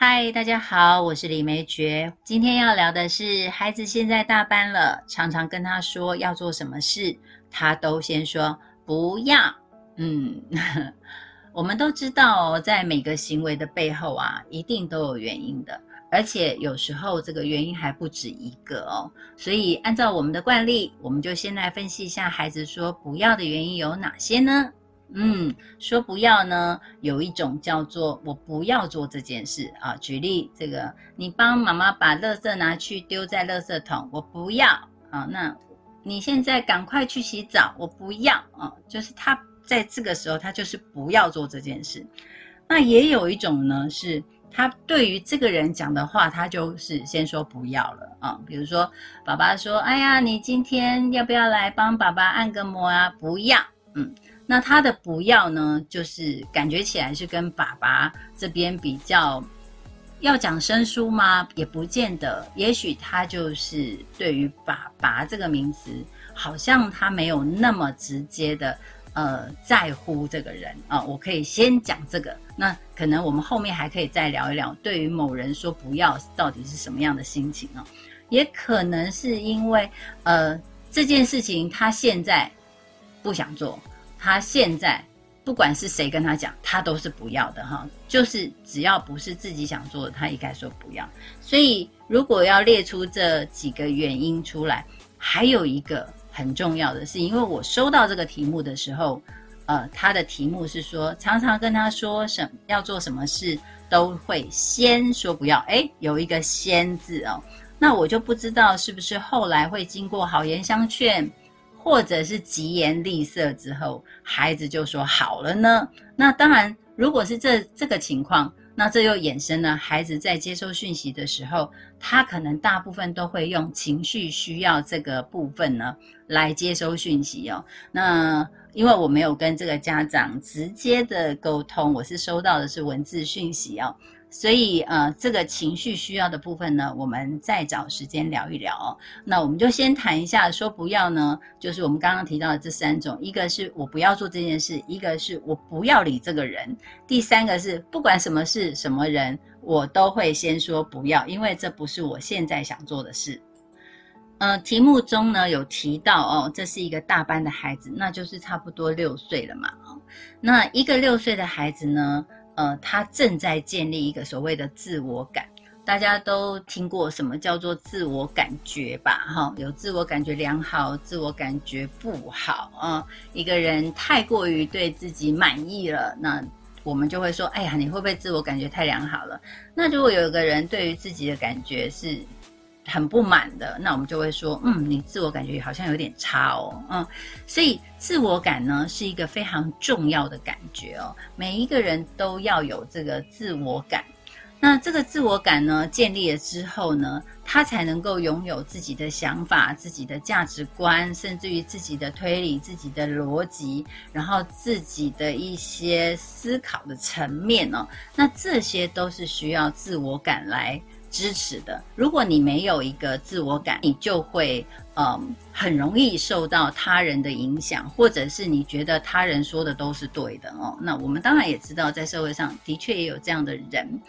嗨，大家好，我是李梅珏。今天要聊的是，孩子现在大班了，常常跟他说要做什么事，他都先说不要。嗯，我们都知道，在每个行为的背后啊，一定都有原因的，而且有时候这个原因还不止一个哦。所以，按照我们的惯例，我们就先来分析一下孩子说不要的原因有哪些呢？嗯，说不要呢，有一种叫做我不要做这件事啊。举例，这个你帮妈妈把垃圾拿去丢在垃圾桶，我不要啊。那你现在赶快去洗澡，我不要啊。就是他在这个时候，他就是不要做这件事。那也有一种呢，是他对于这个人讲的话，他就是先说不要了啊。比如说，爸爸说：“哎呀，你今天要不要来帮爸爸按个摩啊？”不要，嗯。那他的不要呢，就是感觉起来是跟爸爸这边比较要讲生疏吗？也不见得，也许他就是对于爸爸这个名词，好像他没有那么直接的呃在乎这个人啊。我可以先讲这个，那可能我们后面还可以再聊一聊，对于某人说不要到底是什么样的心情啊？也可能是因为呃这件事情他现在不想做。他现在不管是谁跟他讲，他都是不要的哈。就是只要不是自己想做的，他应该说不要。所以如果要列出这几个原因出来，还有一个很重要的是，因为我收到这个题目的时候，呃，他的题目是说常常跟他说什要做什么事都会先说不要。哎，有一个“先”字哦，那我就不知道是不是后来会经过好言相劝。或者是疾言厉色之后，孩子就说好了呢？那当然，如果是这这个情况，那这又衍生了孩子在接收讯息的时候，他可能大部分都会用情绪需要这个部分呢来接收讯息哦。那因为我没有跟这个家长直接的沟通，我是收到的是文字讯息哦。所以，呃，这个情绪需要的部分呢，我们再找时间聊一聊。那我们就先谈一下，说不要呢，就是我们刚刚提到的这三种：一个是我不要做这件事，一个是我不要理这个人，第三个是不管什么事、什么人，我都会先说不要，因为这不是我现在想做的事。呃，题目中呢有提到哦，这是一个大班的孩子，那就是差不多六岁了嘛。那一个六岁的孩子呢？呃，他正在建立一个所谓的自我感，大家都听过什么叫做自我感觉吧？哈，有自我感觉良好，自我感觉不好啊。一个人太过于对自己满意了，那我们就会说，哎呀，你会不会自我感觉太良好了？那如果有一个人对于自己的感觉是。很不满的，那我们就会说，嗯，你自我感觉好像有点差哦，嗯，所以自我感呢是一个非常重要的感觉哦，每一个人都要有这个自我感，那这个自我感呢建立了之后呢，他才能够拥有自己的想法、自己的价值观，甚至于自己的推理、自己的逻辑，然后自己的一些思考的层面哦，那这些都是需要自我感来。支持的，如果你没有一个自我感，你就会嗯很容易受到他人的影响，或者是你觉得他人说的都是对的哦。那我们当然也知道，在社会上的确也有这样的人。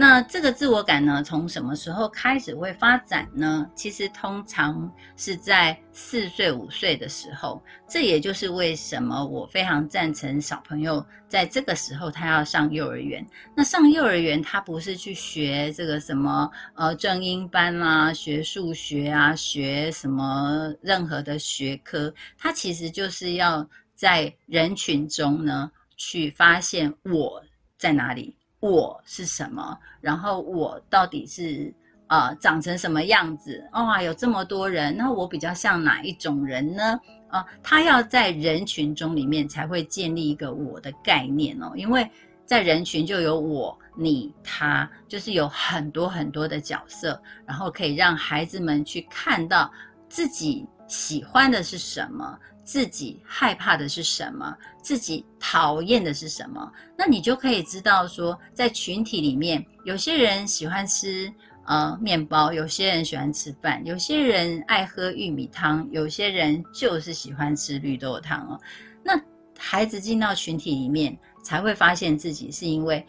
那这个自我感呢，从什么时候开始会发展呢？其实通常是在四岁五岁的时候。这也就是为什么我非常赞成小朋友在这个时候他要上幼儿园。那上幼儿园，他不是去学这个什么呃正音班啦，学数学啊，学什么任何的学科，他其实就是要在人群中呢去发现我在哪里。我是什么？然后我到底是啊长成什么样子？哇，有这么多人，那我比较像哪一种人呢？啊，他要在人群中里面才会建立一个我的概念哦，因为在人群就有我、你、他，就是有很多很多的角色，然后可以让孩子们去看到自己喜欢的是什么。自己害怕的是什么？自己讨厌的是什么？那你就可以知道说，在群体里面，有些人喜欢吃呃面包，有些人喜欢吃饭，有些人爱喝玉米汤，有些人就是喜欢吃绿豆汤哦。那孩子进到群体里面，才会发现自己是因为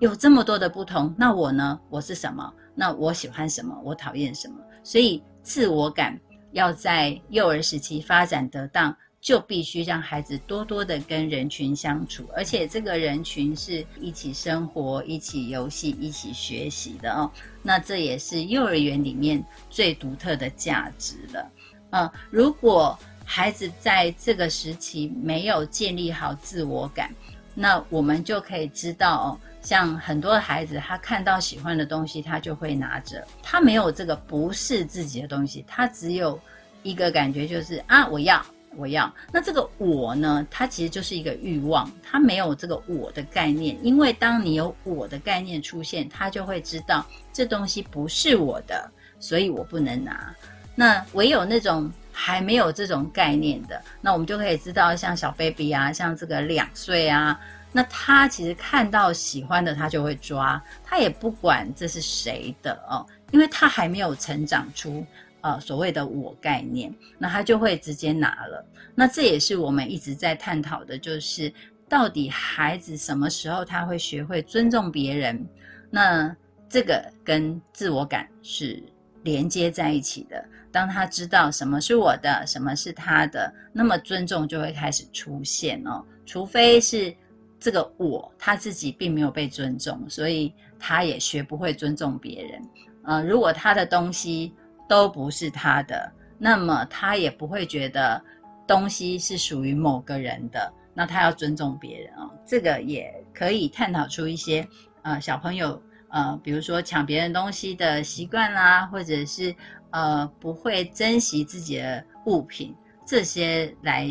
有这么多的不同，那我呢？我是什么？那我喜欢什么？我讨厌什么？所以自我感要在幼儿时期发展得当。就必须让孩子多多的跟人群相处，而且这个人群是一起生活、一起游戏、一起学习的哦。那这也是幼儿园里面最独特的价值了。嗯，如果孩子在这个时期没有建立好自我感，那我们就可以知道哦，像很多孩子，他看到喜欢的东西，他就会拿着，他没有这个不是自己的东西，他只有一个感觉就是啊，我要。我要那这个我呢？它其实就是一个欲望，他没有这个我的概念。因为当你有我的概念出现，他就会知道这东西不是我的，所以我不能拿。那唯有那种还没有这种概念的，那我们就可以知道，像小 baby 啊，像这个两岁啊，那他其实看到喜欢的，他就会抓，他也不管这是谁的哦，因为他还没有成长出。呃，所谓的我概念，那他就会直接拿了。那这也是我们一直在探讨的，就是到底孩子什么时候他会学会尊重别人？那这个跟自我感是连接在一起的。当他知道什么是我的，什么是他的，那么尊重就会开始出现哦。除非是这个我他自己并没有被尊重，所以他也学不会尊重别人。呃，如果他的东西。都不是他的，那么他也不会觉得东西是属于某个人的，那他要尊重别人哦。这个也可以探讨出一些呃小朋友呃，比如说抢别人东西的习惯啦，或者是呃不会珍惜自己的物品这些来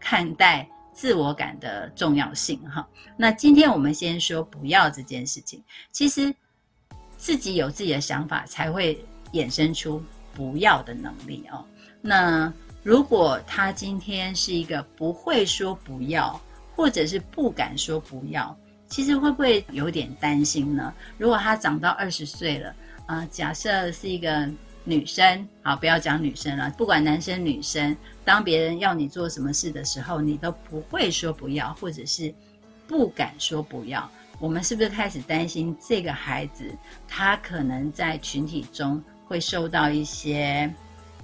看待自我感的重要性哈。那今天我们先说不要这件事情，其实自己有自己的想法才会。衍生出不要的能力哦。那如果他今天是一个不会说不要，或者是不敢说不要，其实会不会有点担心呢？如果他长到二十岁了，啊，假设是一个女生，好，不要讲女生了，不管男生女生，当别人要你做什么事的时候，你都不会说不要，或者是不敢说不要，我们是不是开始担心这个孩子他可能在群体中？会受到一些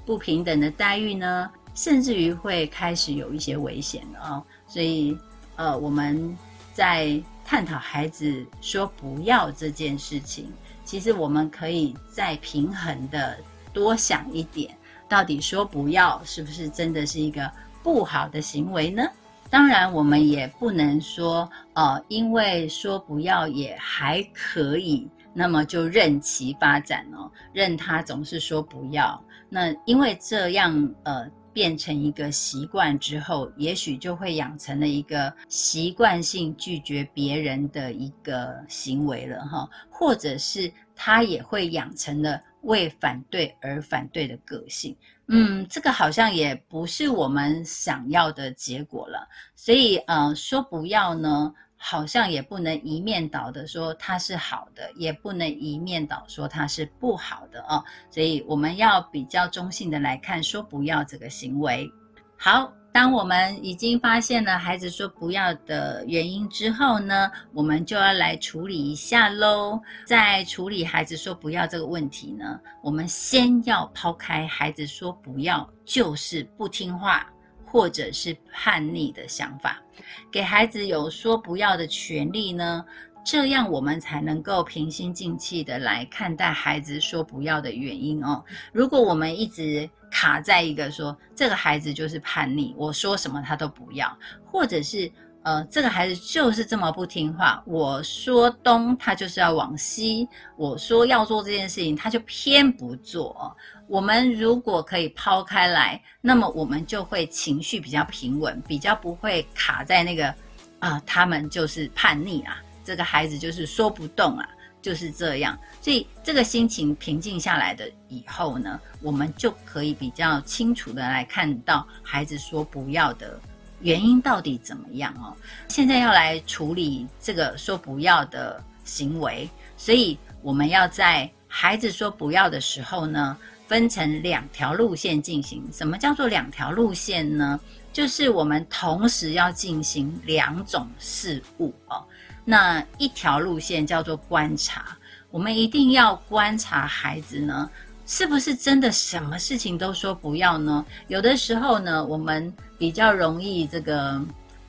不平等的待遇呢，甚至于会开始有一些危险哦。所以，呃，我们在探讨孩子说不要这件事情，其实我们可以再平衡的多想一点，到底说不要是不是真的是一个不好的行为呢？当然，我们也不能说，呃，因为说不要也还可以。那么就任其发展哦，任他总是说不要。那因为这样，呃，变成一个习惯之后，也许就会养成了一个习惯性拒绝别人的一个行为了哈，或者是他也会养成了为反对而反对的个性。嗯，这个好像也不是我们想要的结果了。所以，呃，说不要呢？好像也不能一面倒的说它是好的，也不能一面倒说它是不好的哦。所以我们要比较中性的来看，说不要这个行为。好，当我们已经发现了孩子说不要的原因之后呢，我们就要来处理一下喽。在处理孩子说不要这个问题呢，我们先要抛开孩子说不要就是不听话。或者是叛逆的想法，给孩子有说不要的权利呢？这样我们才能够平心静气的来看待孩子说不要的原因哦。如果我们一直卡在一个说这个孩子就是叛逆，我说什么他都不要，或者是呃这个孩子就是这么不听话，我说东他就是要往西，我说要做这件事情他就偏不做。我们如果可以抛开来，那么我们就会情绪比较平稳，比较不会卡在那个啊，他们就是叛逆啊，这个孩子就是说不动啊，就是这样。所以这个心情平静下来的以后呢，我们就可以比较清楚的来看到孩子说不要的原因到底怎么样哦。现在要来处理这个说不要的行为，所以我们要在孩子说不要的时候呢。分成两条路线进行。什么叫做两条路线呢？就是我们同时要进行两种事物哦。那一条路线叫做观察，我们一定要观察孩子呢，是不是真的什么事情都说不要呢？有的时候呢，我们比较容易这个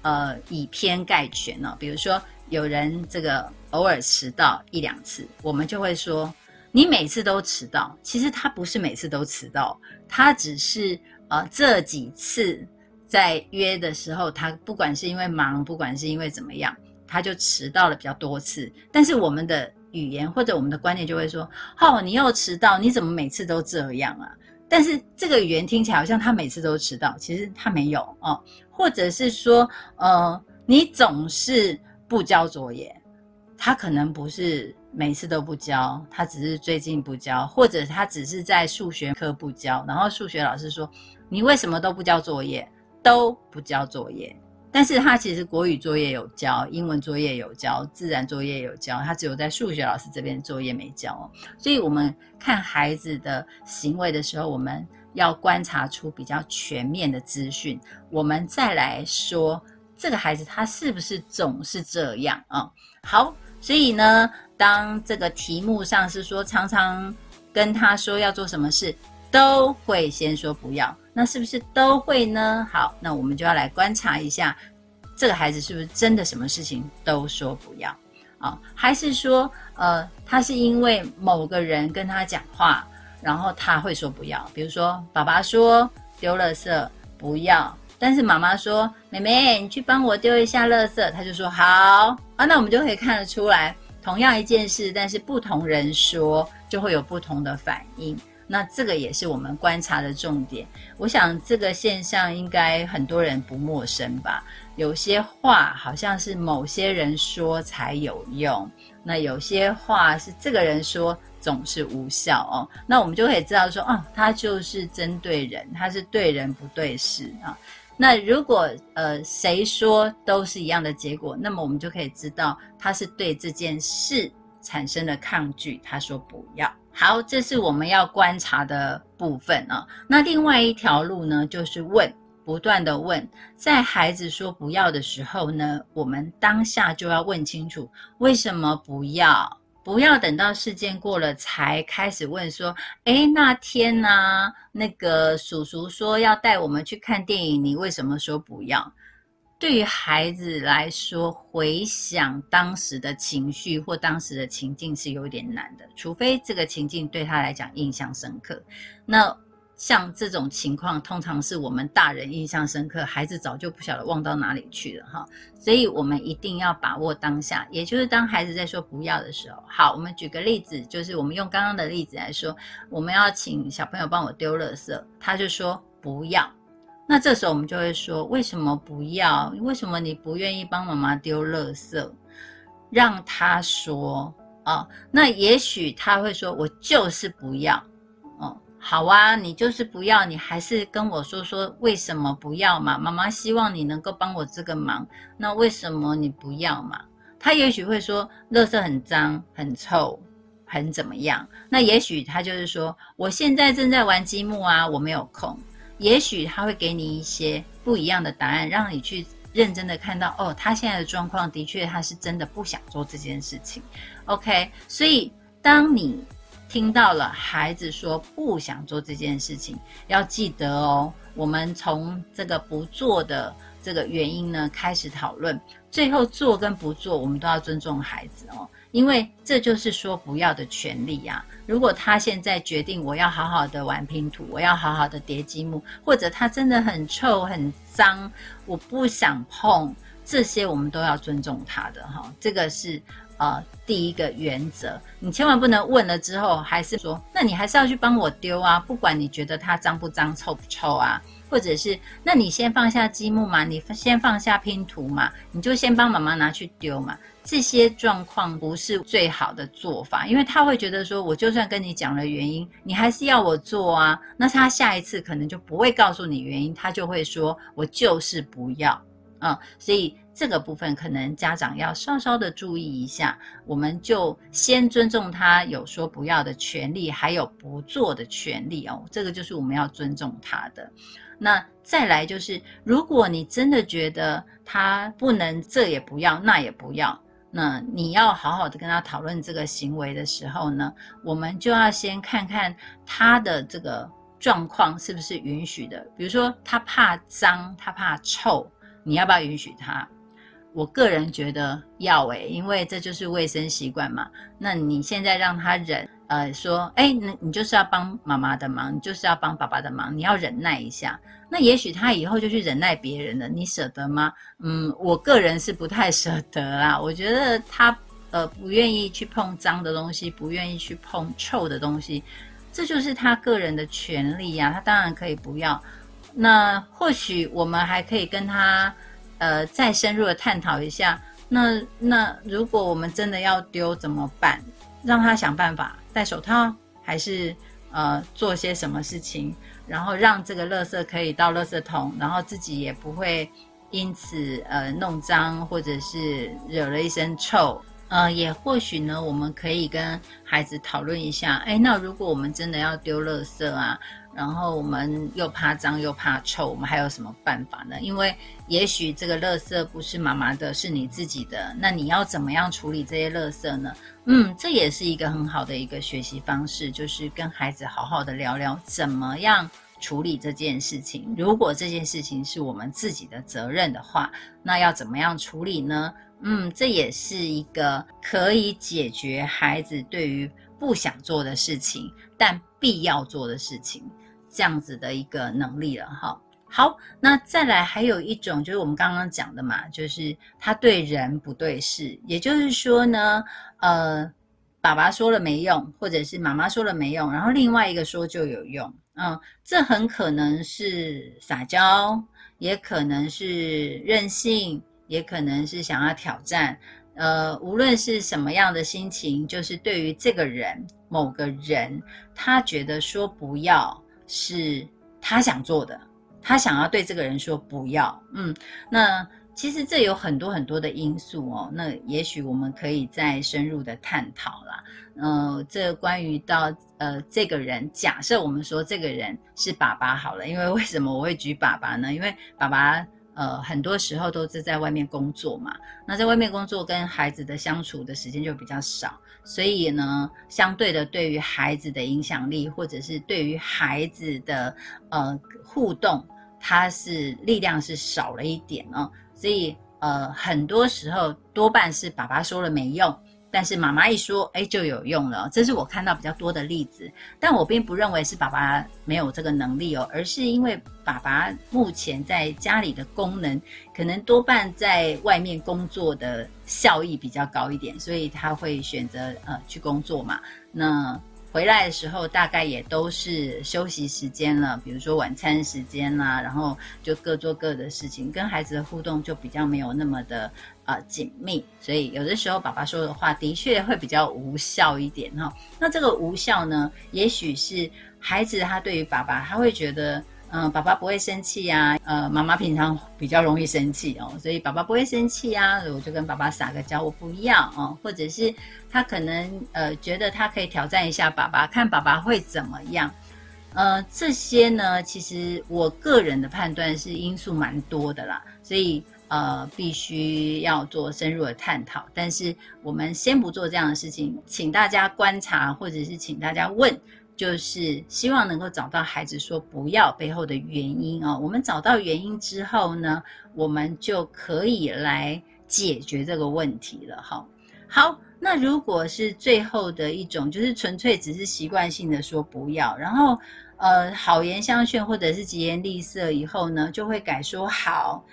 呃以偏概全呢。比如说有人这个偶尔迟到一两次，我们就会说你每次都迟到。其实他不是每次都迟到，他只是呃这几次在约的时候，他不管是因为忙，不管是因为怎么样。他就迟到了比较多次，但是我们的语言或者我们的观念就会说：“哦，你又迟到，你怎么每次都这样啊？”但是这个语言听起来好像他每次都迟到，其实他没有哦。或者是说，呃，你总是不交作业，他可能不是每次都不交，他只是最近不交，或者他只是在数学课不交，然后数学老师说：“你为什么都不交作业？都不交作业。”但是他其实国语作业有交，英文作业有交，自然作业有交，他只有在数学老师这边作业没交哦。所以我们看孩子的行为的时候，我们要观察出比较全面的资讯，我们再来说这个孩子他是不是总是这样啊？好，所以呢，当这个题目上是说常常跟他说要做什么事，都会先说不要。那是不是都会呢？好，那我们就要来观察一下，这个孩子是不是真的什么事情都说不要啊？还是说，呃，他是因为某个人跟他讲话，然后他会说不要？比如说，爸爸说丢垃圾不要，但是妈妈说，妹妹你去帮我丢一下垃圾，他就说好啊。那我们就可以看得出来，同样一件事，但是不同人说，就会有不同的反应。那这个也是我们观察的重点。我想这个现象应该很多人不陌生吧？有些话好像是某些人说才有用，那有些话是这个人说总是无效哦。那我们就可以知道说，哦，他就是针对人，他是对人不对事啊。那如果呃谁说都是一样的结果，那么我们就可以知道他是对这件事产生了抗拒，他说不要。好，这是我们要观察的部分啊。那另外一条路呢，就是问，不断的问，在孩子说不要的时候呢，我们当下就要问清楚为什么不要，不要等到事件过了才开始问说，哎，那天呢，那个叔叔说要带我们去看电影，你为什么说不要？对于孩子来说，回想当时的情绪或当时的情境是有点难的，除非这个情境对他来讲印象深刻。那像这种情况，通常是我们大人印象深刻，孩子早就不晓得忘到哪里去了哈。所以我们一定要把握当下，也就是当孩子在说不要的时候。好，我们举个例子，就是我们用刚刚的例子来说，我们要请小朋友帮我丢垃圾，他就说不要。那这时候我们就会说，为什么不要？为什么你不愿意帮妈妈丢垃圾？让他说啊，那也许他会说，我就是不要。哦，好啊，你就是不要，你还是跟我说说为什么不要嘛？妈妈希望你能够帮我这个忙，那为什么你不要嘛？他也许会说，垃圾很脏、很臭、很怎么样？那也许他就是说，我现在正在玩积木啊，我没有空。也许他会给你一些不一样的答案，让你去认真的看到哦，他现在的状况的确他是真的不想做这件事情。OK，所以当你听到了孩子说不想做这件事情，要记得哦，我们从这个不做的这个原因呢开始讨论，最后做跟不做，我们都要尊重孩子哦。因为这就是说不要的权利呀。如果他现在决定我要好好的玩拼图，我要好好的叠积木，或者他真的很臭很脏，我不想碰这些，我们都要尊重他的哈。这个是呃第一个原则。你千万不能问了之后还是说，那你还是要去帮我丢啊，不管你觉得它脏不脏、臭不臭啊，或者是那你先放下积木嘛，你先放下拼图嘛，你就先帮妈妈拿去丢嘛。这些状况不是最好的做法，因为他会觉得说，我就算跟你讲了原因，你还是要我做啊。那他下一次可能就不会告诉你原因，他就会说我就是不要啊。所以这个部分可能家长要稍稍的注意一下。我们就先尊重他有说不要的权利，还有不做的权利哦。这个就是我们要尊重他的。那再来就是，如果你真的觉得他不能这也不要那也不要。那你要好好的跟他讨论这个行为的时候呢，我们就要先看看他的这个状况是不是允许的。比如说他怕脏，他怕臭，你要不要允许他？我个人觉得要诶，因为这就是卫生习惯嘛。那你现在让他忍，呃，说，哎，你你就是要帮妈妈的忙，你就是要帮爸爸的忙，你要忍耐一下。那也许他以后就去忍耐别人了，你舍得吗？嗯，我个人是不太舍得啦。我觉得他呃不愿意去碰脏的东西，不愿意去碰臭的东西，这就是他个人的权利呀。他当然可以不要。那或许我们还可以跟他。呃，再深入的探讨一下，那那如果我们真的要丢怎么办？让他想办法戴手套，还是呃做些什么事情，然后让这个垃圾可以到垃圾桶，然后自己也不会因此呃弄脏，或者是惹了一身臭。呃，也或许呢，我们可以跟孩子讨论一下，哎，那如果我们真的要丢垃圾啊？然后我们又怕脏又怕臭，我们还有什么办法呢？因为也许这个垃圾不是妈妈的，是你自己的，那你要怎么样处理这些垃圾呢？嗯，这也是一个很好的一个学习方式，就是跟孩子好好的聊聊怎么样处理这件事情。如果这件事情是我们自己的责任的话，那要怎么样处理呢？嗯，这也是一个可以解决孩子对于不想做的事情，但必要做的事情。这样子的一个能力了哈。好，那再来还有一种就是我们刚刚讲的嘛，就是他对人不对事，也就是说呢，呃，爸爸说了没用，或者是妈妈说了没用，然后另外一个说就有用，嗯，这很可能是撒娇，也可能是任性，也可能是想要挑战，呃，无论是什么样的心情，就是对于这个人某个人，他觉得说不要。是他想做的，他想要对这个人说不要，嗯，那其实这有很多很多的因素哦，那也许我们可以再深入的探讨啦。嗯，这关于到呃这个人，假设我们说这个人是爸爸好了，因为为什么我会举爸爸呢？因为爸爸。呃，很多时候都是在外面工作嘛，那在外面工作跟孩子的相处的时间就比较少，所以呢，相对的对于孩子的影响力，或者是对于孩子的呃互动，他是力量是少了一点哦，所以呃，很多时候多半是爸爸说了没用。但是妈妈一说，哎，就有用了。这是我看到比较多的例子，但我并不认为是爸爸没有这个能力哦，而是因为爸爸目前在家里的功能，可能多半在外面工作的效益比较高一点，所以他会选择呃去工作嘛。那。回来的时候，大概也都是休息时间了，比如说晚餐时间啦，然后就各做各的事情，跟孩子的互动就比较没有那么的呃紧密，所以有的时候爸爸说的话的确会比较无效一点哈。那这个无效呢，也许是孩子他对于爸爸，他会觉得。嗯，爸爸不会生气呀。呃，妈妈平常比较容易生气哦，所以爸爸不会生气啊。我就跟爸爸撒个娇，我不要哦。或者是他可能呃觉得他可以挑战一下爸爸，看爸爸会怎么样。呃，这些呢，其实我个人的判断是因素蛮多的啦，所以呃必须要做深入的探讨。但是我们先不做这样的事情，请大家观察，或者是请大家问。就是希望能够找到孩子说不要背后的原因哦。我们找到原因之后呢，我们就可以来解决这个问题了。哈，好，那如果是最后的一种，就是纯粹只是习惯性的说不要，然后呃好言相劝或者是疾言厉色以后呢，就会改说好。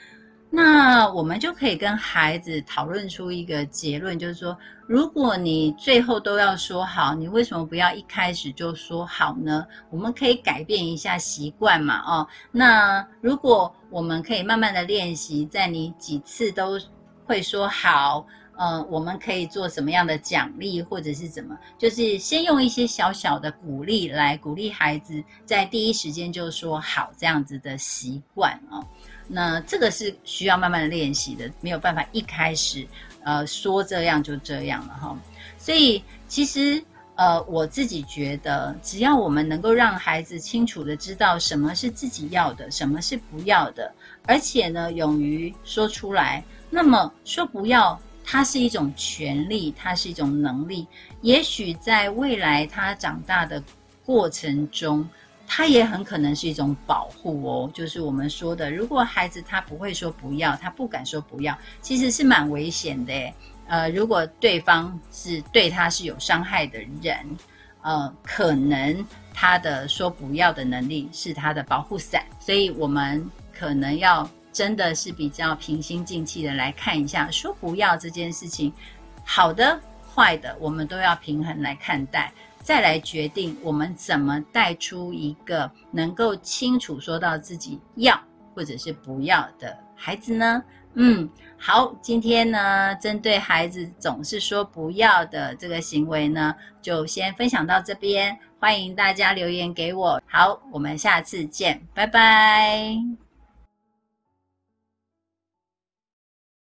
那我们就可以跟孩子讨论出一个结论，就是说，如果你最后都要说好，你为什么不要一开始就说好呢？我们可以改变一下习惯嘛，哦，那如果我们可以慢慢的练习，在你几次都会说好，呃，我们可以做什么样的奖励，或者是怎么，就是先用一些小小的鼓励来鼓励孩子，在第一时间就说好这样子的习惯哦。那这个是需要慢慢练习的，没有办法一开始，呃，说这样就这样了哈。所以其实，呃，我自己觉得，只要我们能够让孩子清楚的知道什么是自己要的，什么是不要的，而且呢，勇于说出来，那么说不要它是一种权利，它是一种能力。也许在未来他长大的过程中，他也很可能是一种保护哦。就是我们说的，如果孩子他不会说不要，他不敢说不要，其实是蛮危险的。呃，如果对方是对他是有伤害的人，呃，可能他的说不要的能力是他的保护伞。所以我们可能要。真的是比较平心静气的来看一下，说不要这件事情，好的、坏的，我们都要平衡来看待，再来决定我们怎么带出一个能够清楚说到自己要或者是不要的孩子呢？嗯，好，今天呢，针对孩子总是说不要的这个行为呢，就先分享到这边，欢迎大家留言给我。好，我们下次见，拜拜。